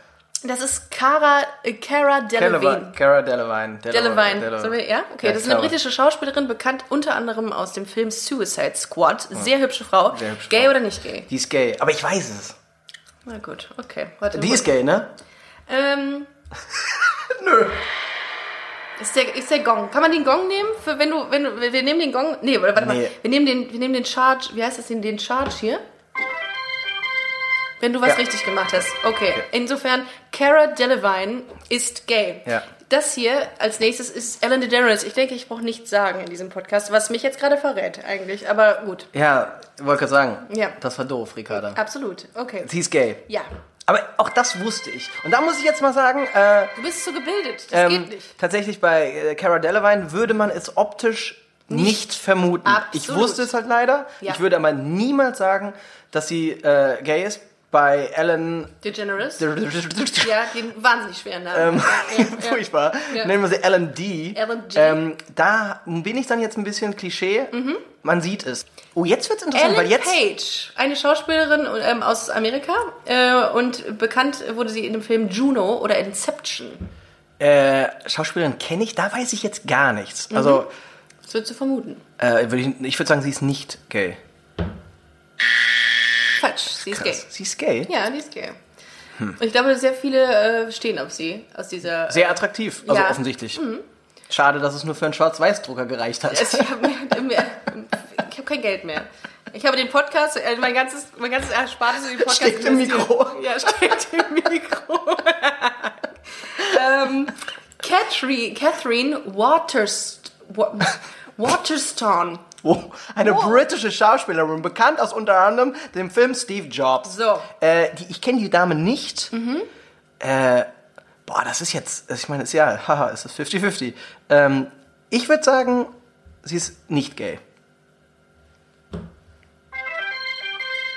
das ist Cara, äh, Cara Delevingne. Cara Delevingne. Delevingne. Wir, ja? Okay, Ja, das ist eine britische Schauspielerin, bekannt unter anderem aus dem Film Suicide Squad. Sehr hübsche Frau. Sehr hübsche gay Frau. oder nicht gay? Die ist gay, aber ich weiß es. Na gut, okay. Warte, Die ist gay, ne? Ähm, Nö. ist der, ist der Gong. Kann man den Gong nehmen? Für wenn du, wenn du, wir nehmen den Gong. Nee, warte mal. Nee. Wir nehmen den, wir nehmen den Charge. Wie heißt das denn? Den Charge hier? Wenn du was Ja. richtig gemacht hast. Okay. Insofern, Cara Delevingne ist gay. Ja. Das hier als nächstes ist Ellen DeGeneres. Ich denke, ich brauche nichts sagen in diesem Podcast, was mich jetzt gerade verrät eigentlich. Aber gut. Ja, wollte gerade sagen. Ja. Das war doof, Ricarda. Absolut. Okay. Sie ist gay. Ja. Aber auch das wusste ich. Und da muss ich jetzt mal sagen, äh, Du bist so gebildet. Das ähm, geht nicht. tatsächlich bei äh, Cara Delevingne würde man es optisch nicht, vermuten. Ich Absolut. wusste es halt leider. Ja. Ich würde aber niemals sagen, dass sie äh, gay ist. Bei Ellen. DeGeneres. Ja, Ja, den wahnsinnig schweren Namen. Ähm, ja, furchtbar. Ja. Nennen wir sie Ellen D. Ellen D. Ähm, da bin ich dann jetzt ein bisschen Klischee. Man sieht es. Oh, jetzt wird's interessant, Mhm. Ellen weil jetzt. Page, eine Schauspielerin ähm, aus Amerika äh, und bekannt wurde sie in dem Film Juno oder Inception. Äh, Schauspielerin kenne ich, da weiß ich jetzt gar nichts. Also, Das würdest du vermuten. äh, würd ich, ich würde sagen, sie ist nicht gay. Falsch, sie ist gay. Krass. Sie ist gay? Ja, die ist gay. Und ich glaube, sehr viele äh, stehen auf sie aus dieser. Sehr attraktiv, also Ja. offensichtlich. Schade, dass es nur für einen Schwarz-Weiß-Drucker gereicht hat. Also ich habe hab kein Geld mehr. Ich habe den Podcast, äh, mein ganzes, mein ganzes Erspartes in den Podcast Steckt im. Mikro. Ja, steckt im Mikro. ähm, Catherine, Catherine Waterst, Wa- Waterstone. Oh, eine Oh. britische Schauspielerin, bekannt aus unter anderem dem Film Steve Jobs. So. Mhm. Äh, die, ich kenne die Dame nicht. Äh, boah, das ist jetzt, ich meine, ist ja, haha, ist das 50-50. Ähm, ich würde sagen, sie ist nicht gay.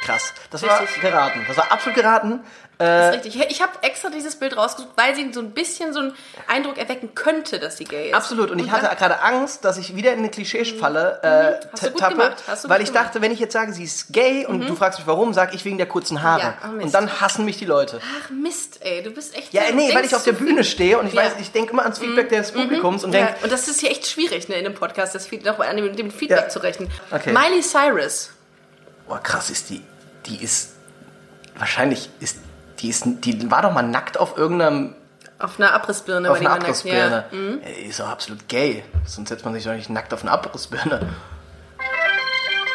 Krass. Das war Richtig. geraten. Das war absolut geraten. Äh, Das ist richtig. Ich habe extra dieses Bild rausgesucht, weil sie so ein bisschen so einen Eindruck erwecken könnte, dass sie gay ist. Absolut. Und ich hatte gerade Angst, dass ich wieder in eine Klischeefalle äh, Hast du gut tappe, gemacht. Hast du weil gut ich gemacht. dachte, wenn ich jetzt sage, sie ist gay und du fragst mich warum, sag ich wegen der kurzen Haare. Ja, oh und dann hassen mich die Leute. Ach Mist, ey, du bist echt. Ja, nee, weil ich auf der Bühne stehe und ich Ja. weiß, ich denke immer ans Feedback des Publikums und denke, Ja, und das ist hier echt schwierig, ne, in dem Podcast, das Feed, noch an dem, dem Feedback Ja. zu rechnen. Okay. Miley Cyrus. boah, krass ist die, die ist, wahrscheinlich ist, die ist, die war doch mal nackt auf irgendeinem, Auf einer Abrissbirne auf einer. Abrissbirne. Ja. Mhm. Ist doch absolut gay. Sonst setzt man sich doch nicht nackt auf eine Abrissbirne.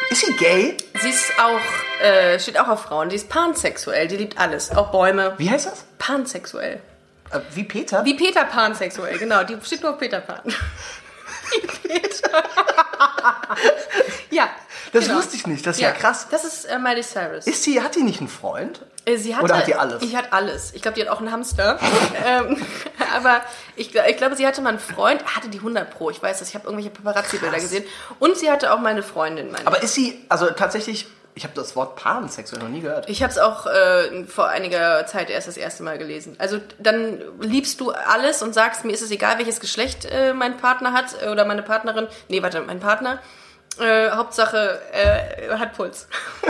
Ist sie gay? Sie ist auch, äh, steht auch auf Frauen, die ist pansexuell, die liebt alles, auch Bäume. Wie heißt das? Pansexuell. Äh, Wie Peter? Wie Peter pansexuell, genau, die steht nur auf Peter Pan. Wie Peter. ja. Das genau. wusste ich nicht, das ist ja, krass. Das ist äh, Miley Cyrus. Ist sie, hat die nicht einen Freund? Äh, Sie hatte, Oder hat die alles? Die hat alles. Ich glaube, die hat auch einen Hamster. ähm, aber ich, ich glaube, sie hatte mal einen Freund. Hatte die 100 Pro. Ich weiß das. Ich habe irgendwelche Paparazzi-Bilder gesehen. Und sie hatte auch meine Freundin. Meine. Aber ist sie, also tatsächlich, ich habe das Wort pansexuell noch nie gehört. ich habe es auch äh, vor einiger Zeit erst das erste Mal gelesen. Also dann liebst du alles und sagst, mir ist es egal, welches Geschlecht äh, mein Partner hat äh, oder meine Partnerin. Nee, warte, mein Partner. Äh, Hauptsache, äh, hat Puls.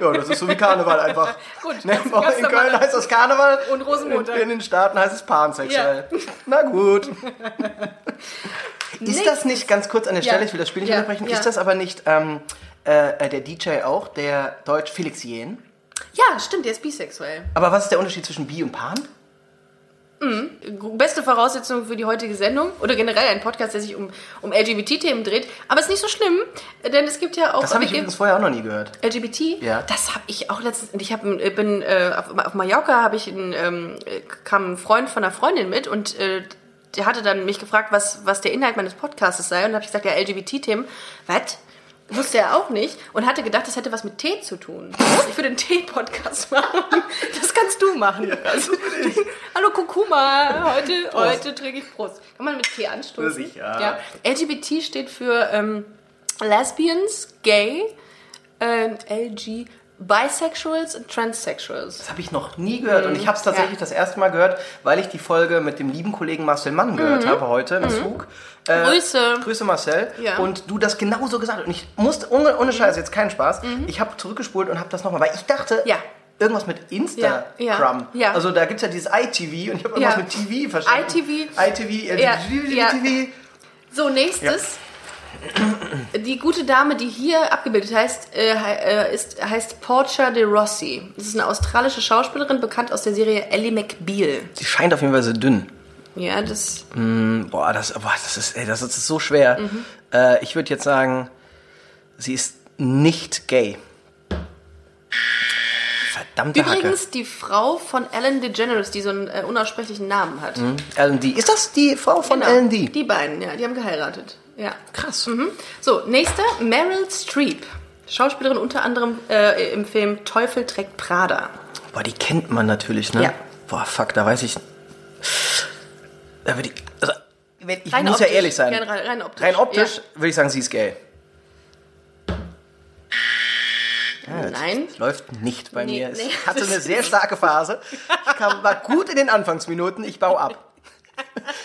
Ja, das ist so wie Karneval einfach. Gut, Ne, ganz- in Köln heißt das Karneval Und Rosenmontag. In, in den Staaten heißt es pansexuell. Na gut. ist das nicht, ganz kurz an der Ja. Stelle, ich will das Spiel nicht Ja, unterbrechen, ja. ist das aber nicht ähm, äh, der DJ auch, der Deutsch Felix Jähn? Ja, stimmt, der ist bisexuell. Aber was ist der Unterschied zwischen Bi und Pan? Beste Voraussetzung für die heutige Sendung oder generell ein Podcast, der sich um, um LGBT-Themen dreht. Aber es ist nicht so schlimm, denn es gibt ja auch Das habe ich übrigens vorher auch noch nie gehört. LGBT. Ja. Das habe ich auch letztens. Ich hab, äh, bin äh, auf, Mallorca, habe ich einen, ähm, äh, kam ein Freund von einer Freundin mit und äh, der hatte dann mich gefragt, was, was der Inhalt meines Podcasts sei. Und habe ich gesagt, ja, LGBT-Themen. Was? Wusste er auch nicht und hatte gedacht, das hätte was mit Tee zu tun. Ich würde einen Tee-Podcast machen. Das kannst du machen, Lukas. Hallo Kurkuma, heute, heute trinke ich Prost. Kann man mit Tee anstoßen? Sicher. Ja. LGBT steht für ähm, Lesbians, Gay, ähm, LG, Bisexuals und Transsexuals. Das habe ich noch nie gehört und ich habe es tatsächlich Ja. das erste Mal gehört, weil ich die Folge mit dem lieben Kollegen Marcel Mann gehört habe heute im Zug. Äh, Mhm. Grüße. Grüße Marcel. Ja. Und du das genauso gesagt hast. Und ich musste, ohne, ohne Scheiß, jetzt kein Spaß, ich habe zurückgespult und habe das nochmal, weil ich dachte, Mhm. Ja. irgendwas mit Instagram. Ja, ja, ja. Also da gibt es ja dieses ITV und ich habe irgendwas mit TV verstanden. ITV. ITV. TV. So, nächstes. Die gute Dame, die hier abgebildet heißt, äh, äh, ist, heißt Portia de Rossi. Das ist eine australische Schauspielerin, bekannt aus der Serie Ellie McBeal. Sie scheint auf jeden Fall sehr dünn. Ja, das. Boah, das, boah, das, ist, ey, das ist so schwer. Mhm. Äh, ich würde jetzt sagen, sie ist nicht gay. Verdammte Hacke. Übrigens die Frau von Ellen DeGeneres, die so einen äh, unaussprechlichen Namen hat. Ellen D. Ist das die Frau von Genau. Ellen D? Die beiden, ja, die haben geheiratet. Ja. Krass. Mhm. So, nächster, Meryl Streep. Schauspielerin unter anderem äh, im Film Teufel trägt Prada. Boah, die kennt man natürlich, ne? Ja. Boah, fuck, da weiß ich. Da würde ich. Also, ich Rein muss optisch. ja ehrlich sein. Ja, rein, rein optisch. Rein optisch würde ich sagen, sie ist gay. Nein. Es läuft nicht bei Nee, mir. Es nee. hatte eine sehr starke Phase. Ich kam, war gut in den Anfangsminuten, ich baue ab.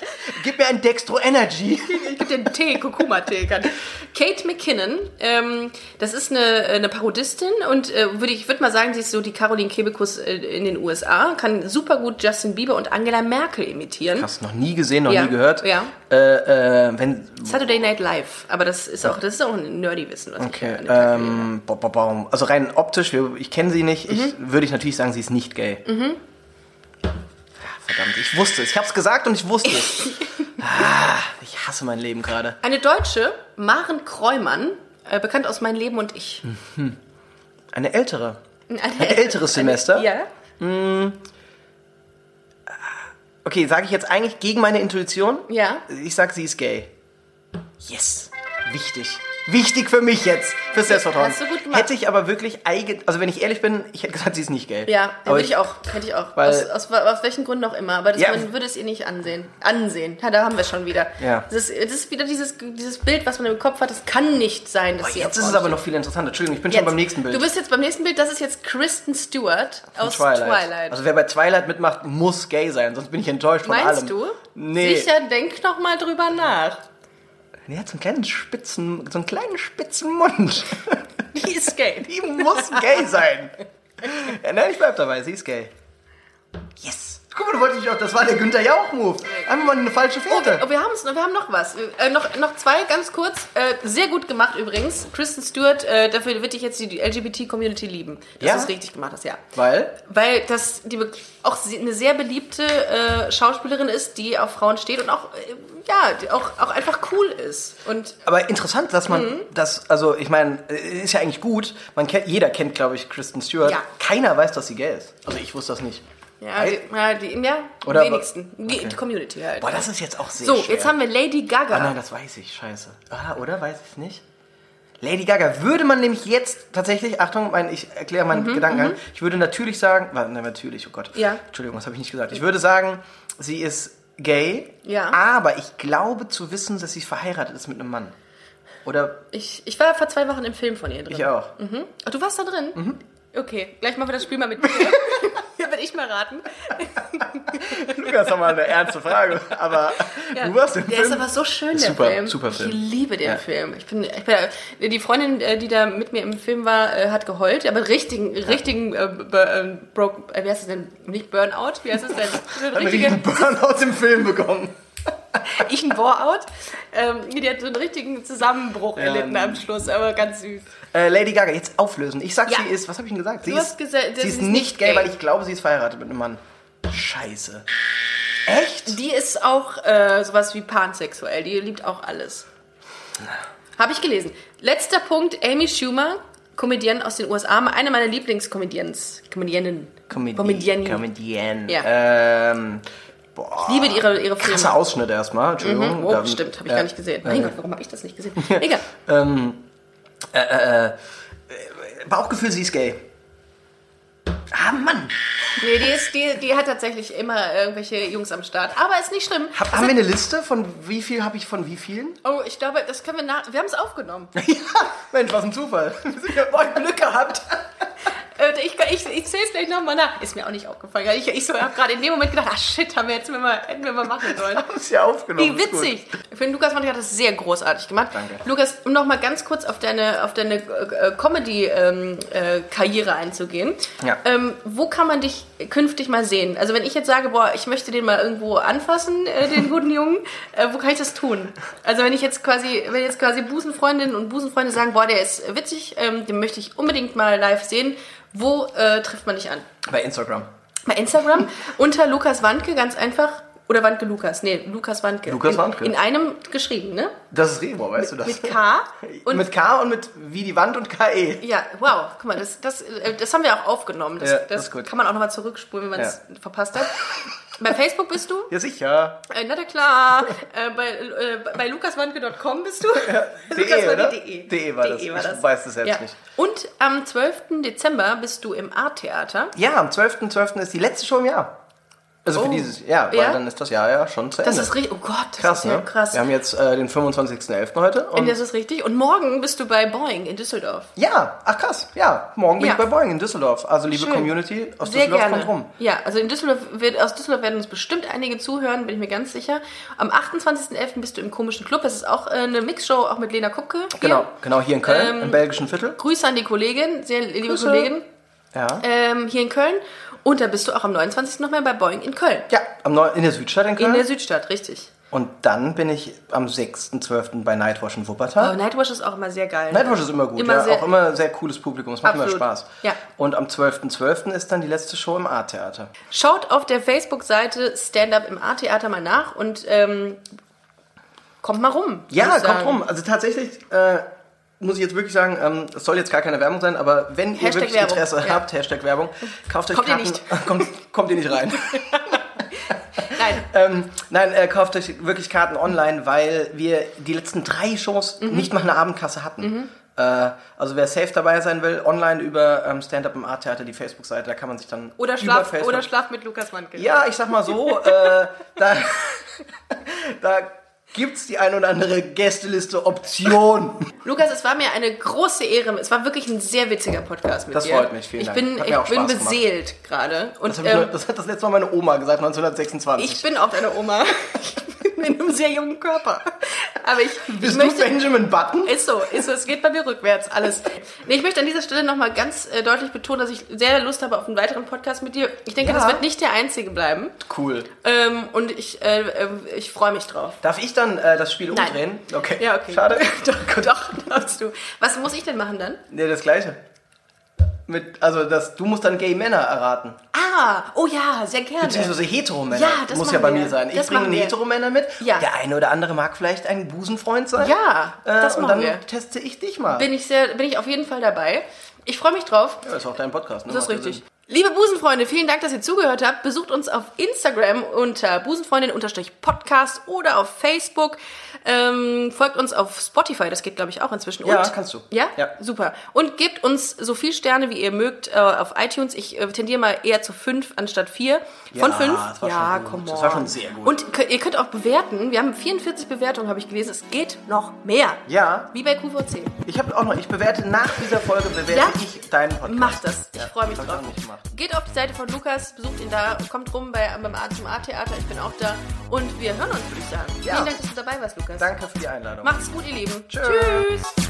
Gib mir ein Dextro Energy. Ich gebe den Tee, Kurkuma-Tee. kann- Kate McKinnon, ähm, das ist eine, eine Parodistin und äh, würde ich würde mal sagen, sie ist so die Caroline Kebekus äh, in den USA, kann super gut Justin Bieber und Angela Merkel imitieren. Hast noch nie gesehen, noch Ja, nie gehört. ja. Äh, äh, wenn, Saturday Night Live, aber das ist auch, das ist auch ein nerdy Wissen, was okay, ich ähm, bo- bo- bo- also rein optisch, ich kenne sie nicht, ich, Mhm. würde ich natürlich sagen, sie ist nicht gay. Ah, Verdammt, ich wusste es. Ich habe es gesagt und ich wusste es. ah, ich hasse mein Leben gerade. Eine Deutsche, Maren Kreumann, äh, bekannt aus Mein Leben und ich. Eine ältere. Ein Ein älteres Semester? Ja. Okay, sage ich jetzt eigentlich gegen meine Intuition? Ja. Ich sag, sie ist gay. Yes. Wichtig. Wichtig für mich jetzt, fürs Selbstvertrauen. Hast du gut gemacht. Hätte ich aber wirklich eigen, also wenn ich ehrlich bin, ich hätte gesagt, sie ist nicht gay. Ja, aber würde ich auch, hätte ich auch. Weil- aus, aus, aus welchen Gründen auch immer. Aber das, Ja. man würde es ihr nicht ansehen. Ansehen. Ja, da haben wir es schon wieder. Ja. Das, ist, das ist wieder dieses, dieses Bild, was man im Kopf hat. Das kann nicht sein, dass Oh, sie jetzt ist es aber noch viel interessanter. Entschuldigung, ich bin steht. schon beim nächsten Bild. Du bist jetzt beim nächsten Bild. Das ist jetzt Kristen Stewart aus Twilight. Also wer bei Twilight mitmacht, muss gay sein, sonst bin ich enttäuscht von Meinst allem. du? Nee. Sicher, denk noch mal drüber nach. Die hat so einen kleinen spitzen, so einen kleinen spitzen Mund. Die ist gay. Die muss gay sein. Ja, nein, ich bleib dabei, sie ist gay. Yes. Guck mal, du wolltest dich auch, das war der Günther Jauch-Move. Einfach mal eine falsche Finte. Oh, wir, haben's, noch- wir haben noch was. Äh, noch, noch zwei, ganz kurz. Äh, sehr gut gemacht übrigens. Kristen Stewart, äh, dafür wird dich jetzt die LGBT-Community lieben. Dass Ja? du es richtig gemacht hast, ja. Weil? Weil das die auch eine sehr beliebte äh, Schauspielerin ist, die auf Frauen steht und auch, äh, ja, auch, auch einfach cool ist. Und Aber interessant, dass man Mhm. das, also ich meine, ist ja eigentlich gut. Man kennt, jeder kennt, glaube ich, Kristen Stewart. Ja. Keiner weiß, dass sie gay ist. Also ich wusste das nicht. Ja, die, ja, die, ja Oder- wenigsten. Die, die Community halt. Boah, das ist jetzt auch sehr so, schwer. jetzt haben wir Lady Gaga. Ah nein, das weiß ich. Scheiße. Ah, oder? Weiß ich nicht. Lady Gaga würde man nämlich jetzt tatsächlich, Achtung, mein, ich erkläre meinen Gedankengang. Ich würde natürlich sagen, warte, nein, natürlich, oh Gott. Mhm, Ja. Entschuldigung, was habe ich nicht gesagt? Ich würde sagen, sie ist gay, Ja. aber ich glaube zu wissen, dass sie verheiratet ist mit einem Mann. Oder Ich, ich war vor zwei Wochen im Film von ihr drin. ich auch. Ach, du warst da drin? Mhm. Okay, gleich machen wir das Spiel mal mit mir. Will ich mal raten. Lukas, das mal eine ernste Frage. Aber du warst im der Film. ist aber so schön, der Super, Film. super Film. Ich liebe den Ja. Film. Ich bin, ich bin, die Freundin, äh, die da mit mir im Film war, äh, hat geheult, aber richtigen, richtigen, äh, äh, broke, äh, wie heißt es denn? Nicht Burnout? Wie heißt es denn? Einen richtigen Burnout im Film bekommen. ich ein Bore-out. Ähm, die hat so einen richtigen Zusammenbruch erlitten am Schluss, aber ganz süß. Äh, Lady Gaga, jetzt auflösen. Ich sag, Ja. sie ist, was habe ich denn gesagt? Sie ist, gesagt, sie ist nicht gay, weil ich glaube, sie ist verheiratet mit einem Mann. Scheiße. Echt? Die ist auch äh, sowas wie pansexuell. Die liebt auch alles. Habe ich gelesen. Letzter Punkt: Amy Schumer, Comedienne aus den USA, eine meiner Lieblingscomedians. Comedianen. Comedianen. Comedian. Ja. Ähm, boah. Ich liebe ihre, ihre Filme. Krasser Ausschnitt erstmal, Entschuldigung. Oh, Dann- stimmt, habe ich äh, gar nicht gesehen. Mein Gott, warum habe ich das nicht gesehen? Egal. Bauchgefühl, sie ist gay. Ah, Mann. Nee, die, ist, die, die hat tatsächlich immer irgendwelche Jungs am Start. Aber ist nicht schlimm. Hab, haben wir eine Liste von wie viel habe ich von wie vielen? Oh, ich glaube, das können wir nach. Wir haben es aufgenommen. ja, Mensch, was ein Zufall. Boah, Glück gehabt. Äh, Ich, ich, ich zähle es gleich nochmal nach. Ist mir auch nicht aufgefallen. Ich, ich so, habe gerade in dem Moment gedacht, ach shit, haben wir jetzt mal, hätten wir mal machen sollen. Ist ja aufgenommen. Wie witzig. Ich finde, Lukas Mann hat das sehr großartig gemacht. Danke. Lukas, um noch mal ganz kurz auf deine, auf deine äh, Comedy-Karriere einzugehen. Ja. Ähm, wo kann man dich künftig mal sehen? Also wenn ich jetzt sage, boah, ich möchte den mal irgendwo anfassen, äh, den guten Jungen, äh, wo kann ich das tun? Also wenn ich jetzt quasi, wenn jetzt quasi Busenfreundinnen und Busenfreunde sagen, boah, der ist witzig, ähm, den möchte ich unbedingt mal live sehen, wo äh, trifft man dich an? Bei Instagram. Bei Instagram unter Lukas Wandke, ganz einfach. Oder Wandke Lukas. Nee, Lukas Wandke. Lukas in, Wandke. In einem geschrieben, ne? Das ist Rebo, weißt du das? Mit K. Und mit K und mit wie die Wand und KE. ja, wow, guck mal, das, das, äh, das haben wir auch aufgenommen. Das, Ja, das, das kann man auch nochmal zurückspulen, wenn man es verpasst hat. Bei Facebook bist du? Ja, sicher. Äh, na klar. äh, bei, äh, bei lukaswandke.com bist du? DE, oder? De. DE war das. Ich weiß das selbst nicht. Und am 12. Dezember bist du im Art-Theater. Ja, am 12.12. ist die letzte Show im Jahr. Also für Oh. dieses, ja, weil Ja? dann ist das Jahr ja schon zu Das Ende. ist richtig. Oh Gott, das krass, ist ja ne? krass. Wir haben jetzt äh, den 25.11. heute. Und das ist richtig. Und morgen bist du bei Boeing in Düsseldorf. ja, ach krass, ja, morgen bin Ja. ich bei Boeing in Düsseldorf. Also liebe Schön. Community aus Sehr Düsseldorf gerne. kommt rum. Ja, also in Düsseldorf wird, aus Düsseldorf werden uns bestimmt einige zuhören, bin ich mir ganz sicher. Am 28.11. bist du im komischen Club. Es ist auch äh, eine Mixshow, auch mit Lena Kupke. Hier. Genau, genau hier in Köln, Ähm, im belgischen Viertel. Grüße an die Kollegin, sehr liebe Grüße. Kollegin, Ja. ähm, hier in Köln. Und da bist du auch am 29. nochmal bei Boeing in Köln. ja, am Neu in der Südstadt in Köln. In der Südstadt, richtig. und dann bin ich am 6.12. bei Nightwash in Oh, Wuppertal. Nightwash ist auch immer sehr geil. Nightwash ist immer gut, Immer ja, sehr- auch immer sehr cooles Publikum, es macht Absolut. immer Spaß. Ja. Und am 12.12. ist dann die letzte Show im Art-Theater. Schaut auf der Facebook-Seite Stand Up im A-Theater mal nach und ähm, kommt mal rum. Ja, kommt rum. Also tatsächlich äh, muss ich jetzt wirklich sagen, ähm, es soll jetzt gar keine Werbung sein, aber wenn ihr Hashtag wirklich Werbung, Interesse ja. habt, Hashtag Werbung, kauft euch Kommt ihr Karten. nicht. kommt, kommt ihr nicht rein. Nein, ähm, nein, äh, kauft euch wirklich Karten online, weil wir die letzten drei Shows Mhm. nicht mal eine Abendkasse hatten. Äh, also wer safe dabei sein will, online über ähm, Stand-Up im Art Theater, die Facebook-Seite, da kann man sich dann oder schlaf, oder schlaf mit Lukas Wandke. Ja, ich sag mal so, äh, da, da gibt's die ein oder andere Gästeliste Option. Lukas, es war mir eine große Ehre. Es war wirklich ein sehr witziger Podcast mit Das dir. freut mich, vielen ich Dank. Bin, ich bin beseelt gerade. Das, ähm, das hat das letzte Mal meine Oma gesagt, 1926. ich bin auch deine Oma. Ich in einem sehr jungen Körper. Aber ich, ich Bist möchte... du Benjamin Button? Ist so, ist so, es geht bei mir rückwärts, alles. Nee, ich möchte an dieser Stelle nochmal ganz äh, deutlich betonen, dass ich sehr Lust habe auf einen weiteren Podcast mit dir. Ich denke, Ja. das wird nicht der einzige bleiben. Cool. Ähm, und ich, äh, äh, ich freue mich drauf. Darf ich dann äh, das Spiel Nein. umdrehen? Okay. Ja, okay. Schade. doch, doch, darfst du. Was muss ich denn machen dann? Nee, das gleiche. Mit, also das, du musst dann Gay Männer erraten. Ah, oh ja, sehr gerne. Beziehungsweise Heteromänner. Ja, das Muss ja bei wir. mir sein. Ich Das bringe wir. Heteromänner mit. Ja. Der eine oder andere mag vielleicht ein Busenfreund sein. Ja, das und machen dann wir. teste ich dich mal. Bin ich, sehr, bin ich auf jeden Fall dabei. Ich freue mich drauf. ja, ist auch dein Podcast. Ne? Das ist richtig. Liebe Busenfreunde, vielen Dank, dass ihr zugehört habt. Besucht uns auf Instagram unter busenfreundin-podcast oder auf Facebook. Ähm, folgt uns auf Spotify, das geht glaube ich auch inzwischen. Ja, Und, kannst du. Ja? Ja. Super. Und gebt uns so viel Sterne, wie ihr mögt, äh, auf iTunes. Ich äh, tendiere mal eher zu fünf anstatt vier. Von Ja, fünf? das war ja, komm Das war schon sehr gut. Und ihr könnt auch bewerten. Wir haben 44 Bewertungen, habe ich gelesen. Es geht noch mehr. Ja, Wie bei QVC. ich habe auch noch, ich bewerte nach dieser Folge, bewerte Ja? ich deinen Podcast. Macht das. Ich Ja, freue mich drauf. Geht auf die Seite von Lukas, besucht ihn da, kommt rum bei, beim A zum A-Theater. Ich bin auch da. Und wir hören uns, würde ich sagen. Ja. Vielen Dank, dass du dabei warst, Lukas. Danke für die Einladung. Macht's gut, ihr Lieben. Tschö. Tschüss.